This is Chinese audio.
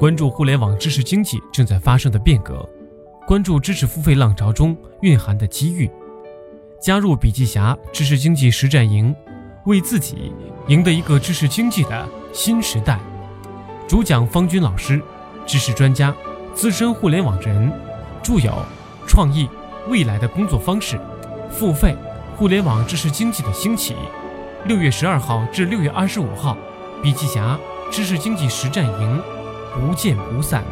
关注互联网知识经济正在发生的变革，关注知识付费浪潮中蕴含的机遇。加入笔记侠知识经济实战营，为自己赢得一个知识经济的新时代。主讲方军老师，知识专家，资深互联网人，著有《创意未来的工作方式》《付费互联网知识经济的兴起》。六月十二号至六月二十五号，笔记侠知识经济实战营，不见不散。